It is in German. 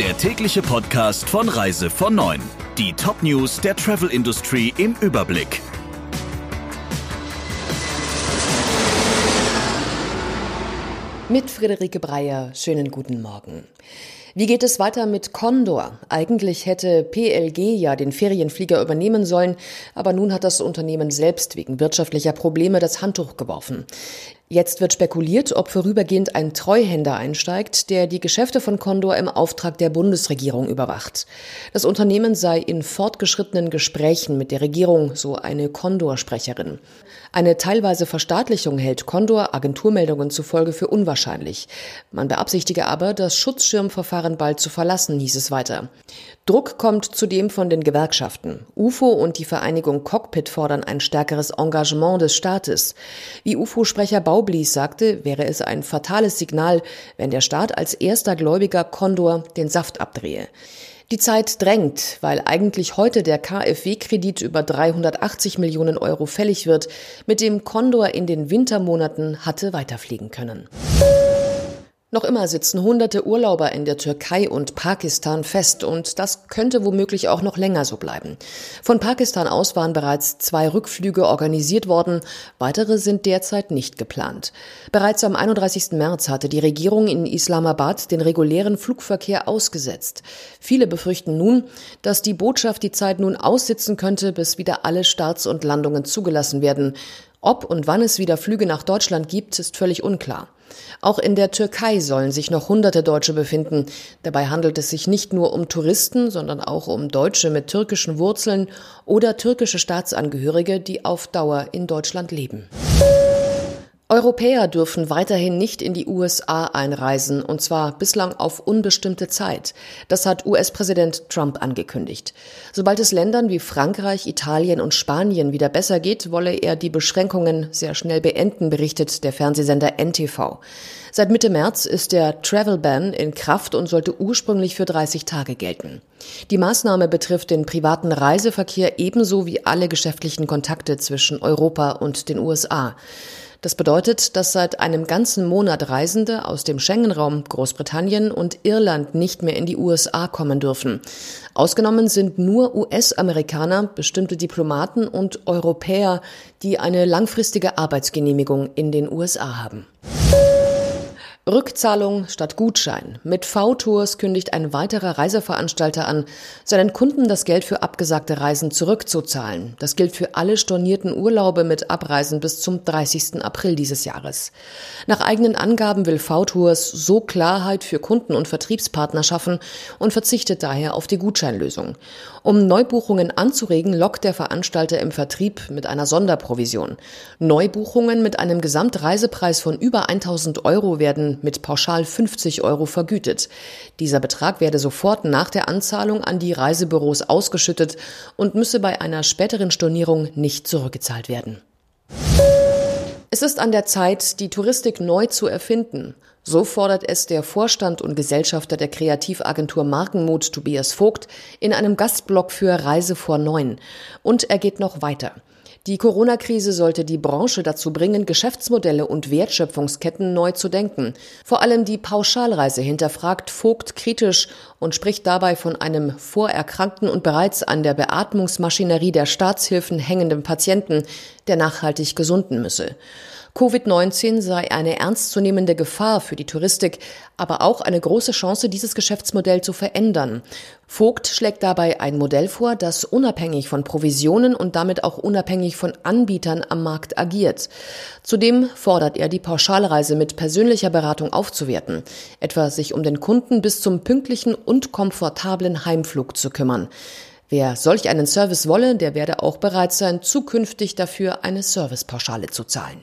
der tägliche Podcast von Reise von 9. Die Top-News der Travel Industry im Überblick. Mit Friederike Breyer, schönen guten Morgen. Wie geht es weiter mit Condor? Eigentlich hätte PLG ja den Ferienflieger übernehmen sollen, aber nun hat das Unternehmen selbst wegen wirtschaftlicher Probleme das Handtuch geworfen. Jetzt wird spekuliert, ob vorübergehend ein Treuhänder einsteigt, der die Geschäfte von Condor im Auftrag der Bundesregierung überwacht. Das Unternehmen sei in fortgeschrittenen Gesprächen mit der Regierung, so eine Condor-Sprecherin. Eine teilweise Verstaatlichung hält Condor Agenturmeldungen zufolge für unwahrscheinlich. Man beabsichtige aber, das Schutzschirmverfahren bald zu verlassen, hieß es weiter. Druck kommt zudem von den Gewerkschaften. UFO und die Vereinigung Cockpit fordern ein stärkeres Engagement des Staates. Wie UFO-Sprecher Baublies sagte, wäre es ein fatales Signal, wenn der Staat als erster Gläubiger Condor den Saft abdrehe. Die Zeit drängt, weil eigentlich heute der KfW-Kredit über 380 Millionen Euro fällig wird, mit dem Condor in den Wintermonaten hatte weiterfliegen können. Noch immer sitzen hunderte Urlauber in der Türkei und Pakistan fest und das könnte womöglich auch noch länger so bleiben. Von Pakistan aus waren bereits zwei Rückflüge organisiert worden, weitere sind derzeit nicht geplant. Bereits am 31. März hatte die Regierung in Islamabad den regulären Flugverkehr ausgesetzt. Viele befürchten nun, dass die Botschaft die Zeit nun aussitzen könnte, bis wieder alle Starts und Landungen zugelassen werden. Ob und wann es wieder Flüge nach Deutschland gibt, ist völlig unklar. Auch in der Türkei sollen sich noch hunderte Deutsche befinden. Dabei handelt es sich nicht nur um Touristen, sondern auch um Deutsche mit türkischen Wurzeln oder türkische Staatsangehörige, die auf Dauer in Deutschland leben. Europäer dürfen weiterhin nicht in die USA einreisen, und zwar bislang auf unbestimmte Zeit. Das hat US-Präsident Trump angekündigt. Sobald es Ländern wie Frankreich, Italien und Spanien wieder besser geht, wolle er die Beschränkungen sehr schnell beenden, berichtet der Fernsehsender NTV. Seit Mitte März ist der Travel Ban in Kraft und sollte ursprünglich für 30 Tage gelten. Die Maßnahme betrifft den privaten Reiseverkehr ebenso wie alle geschäftlichen Kontakte zwischen Europa und den USA. Das bedeutet, dass seit einem ganzen Monat Reisende aus dem Schengen-Raum Großbritannien und Irland nicht mehr in die USA kommen dürfen. Ausgenommen sind nur US-Amerikaner, bestimmte Diplomaten und Europäer, die eine langfristige Arbeitsgenehmigung in den USA haben. Rückzahlung statt Gutschein. Mit V-Tours kündigt ein weiterer Reiseveranstalter an, seinen Kunden das Geld für abgesagte Reisen zurückzuzahlen. Das gilt für alle stornierten Urlaube mit Abreisen bis zum 30. April dieses Jahres. Nach eigenen Angaben will V-Tours so Klarheit für Kunden und Vertriebspartner schaffen und verzichtet daher auf die Gutscheinlösung. Um Neubuchungen anzuregen, lockt der Veranstalter im Vertrieb mit einer Sonderprovision. Neubuchungen mit einem Gesamtreisepreis von über 1000 Euro werden mit pauschal 50 Euro vergütet. Dieser Betrag werde sofort nach der Anzahlung an die Reisebüros ausgeschüttet und müsse bei einer späteren Stornierung nicht zurückgezahlt werden. Es ist an der Zeit, die Touristik neu zu erfinden. So fordert es der Vorstand und Gesellschafter der Kreativagentur Markenmut Tobias Vogt in einem Gastblog für Reise vor Neun. Und er geht noch weiter. Die Corona-Krise sollte die Branche dazu bringen, Geschäftsmodelle und Wertschöpfungsketten neu zu denken. Vor allem die Pauschalreise hinterfragt Vogt kritisch und spricht dabei von einem vorerkrankten und bereits an der Beatmungsmaschinerie der Staatshilfen hängenden Patienten, der nachhaltig gesunden müsse. Covid-19 sei eine ernstzunehmende Gefahr für die Touristik, aber auch eine große Chance, dieses Geschäftsmodell zu verändern. Vogt schlägt dabei ein Modell vor, das unabhängig von Provisionen und damit auch unabhängig von Anbietern am Markt agiert. Zudem fordert er, die Pauschalreise mit persönlicher Beratung aufzuwerten, etwa sich um den Kunden bis zum pünktlichen und komfortablen Heimflug zu kümmern. Wer solch einen Service wolle, der werde auch bereit sein, zukünftig dafür eine Servicepauschale zu zahlen.